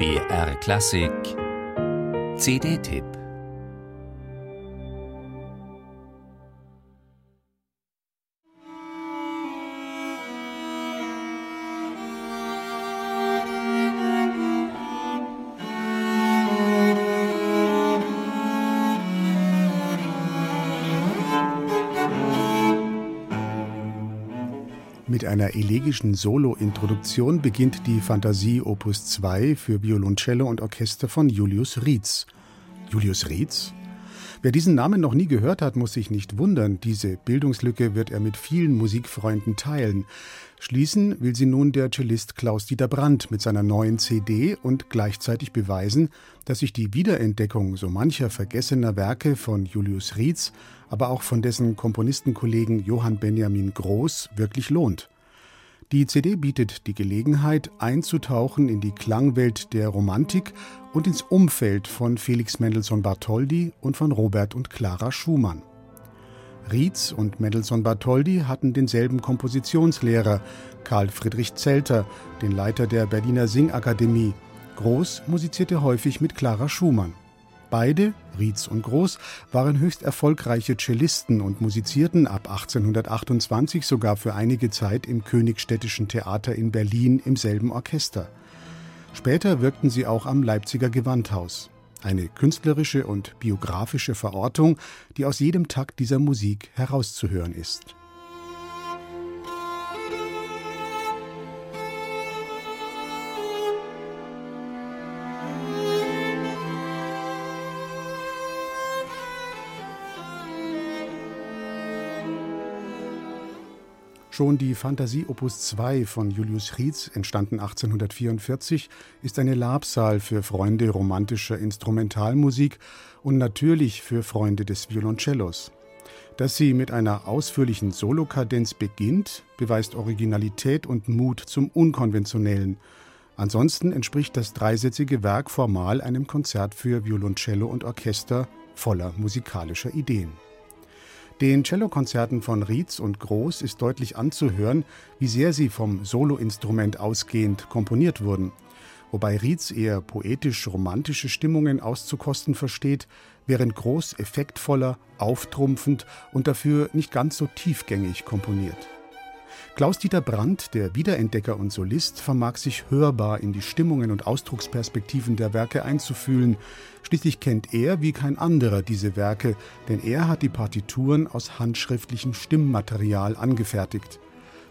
BR Klassik. CD-Tipp Mit einer elegischen Solo-Introduktion beginnt die Fantasie Opus 2 für Violoncello und Orchester von Julius Rietz. Julius Rietz? Wer diesen Namen noch nie gehört hat, muss sich nicht wundern. Diese Bildungslücke wird er mit vielen Musikfreunden teilen. Schließen will sie nun der Cellist Klaus-Dieter Brandt mit seiner neuen CD und gleichzeitig beweisen, dass sich die Wiederentdeckung so mancher vergessener Werke von Julius Rietz aber auch von dessen Komponistenkollegen Johann Benjamin Groß wirklich lohnt. Die CD bietet die Gelegenheit, einzutauchen in die Klangwelt der Romantik und ins Umfeld von Felix Mendelssohn Bartholdy und von Robert und Clara Schumann. Rietz und Mendelssohn Bartholdy hatten denselben Kompositionslehrer, Karl Friedrich Zelter, den Leiter der Berliner Singakademie. Groß musizierte häufig mit Clara Schumann. Beide, Rietz und Groß, waren höchst erfolgreiche Cellisten und musizierten ab 1828 sogar für einige Zeit im Königstädtischen Theater in Berlin im selben Orchester. Später wirkten sie auch am Leipziger Gewandhaus. Eine künstlerische und biografische Verortung, die aus jedem Takt dieser Musik herauszuhören ist. Schon die Fantasie Opus 2 von Julius Rietz, entstanden 1844, ist eine Labsal für Freunde romantischer Instrumentalmusik und natürlich für Freunde des Violoncellos. Dass sie mit einer ausführlichen Solokadenz beginnt, beweist Originalität und Mut zum Unkonventionellen. Ansonsten entspricht das dreisätzige Werk formal einem Konzert für Violoncello und Orchester voller musikalischer Ideen. Den Cellokonzerten von Rietz und Groß ist deutlich anzuhören, wie sehr sie vom Soloinstrument ausgehend komponiert wurden. Wobei Rietz eher poetisch-romantische Stimmungen auszukosten versteht, während Groß effektvoller, auftrumpfend und dafür nicht ganz so tiefgängig komponiert. Klaus-Dieter Brandt, der Wiederentdecker und Solist, vermag sich hörbar in die Stimmungen und Ausdrucksperspektiven der Werke einzufühlen. Schließlich kennt er wie kein anderer diese Werke, denn er hat die Partituren aus handschriftlichem Stimmmaterial angefertigt.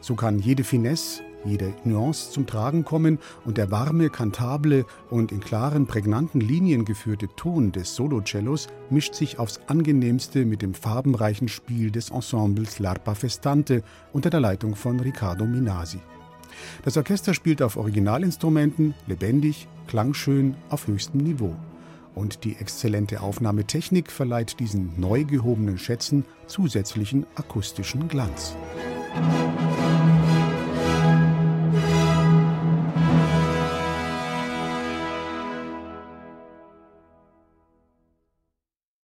So kann jede Finesse, jede Nuance zum Tragen kommen und der warme, kantable und in klaren, prägnanten Linien geführte Ton des Solocellos mischt sich aufs angenehmste mit dem farbenreichen Spiel des Ensembles L'Arpa Festante unter der Leitung von Riccardo Minasi. Das Orchester spielt auf Originalinstrumenten, lebendig, klangschön, auf höchstem Niveau. Und die exzellente Aufnahmetechnik verleiht diesen neu gehobenen Schätzen zusätzlichen akustischen Glanz. Musik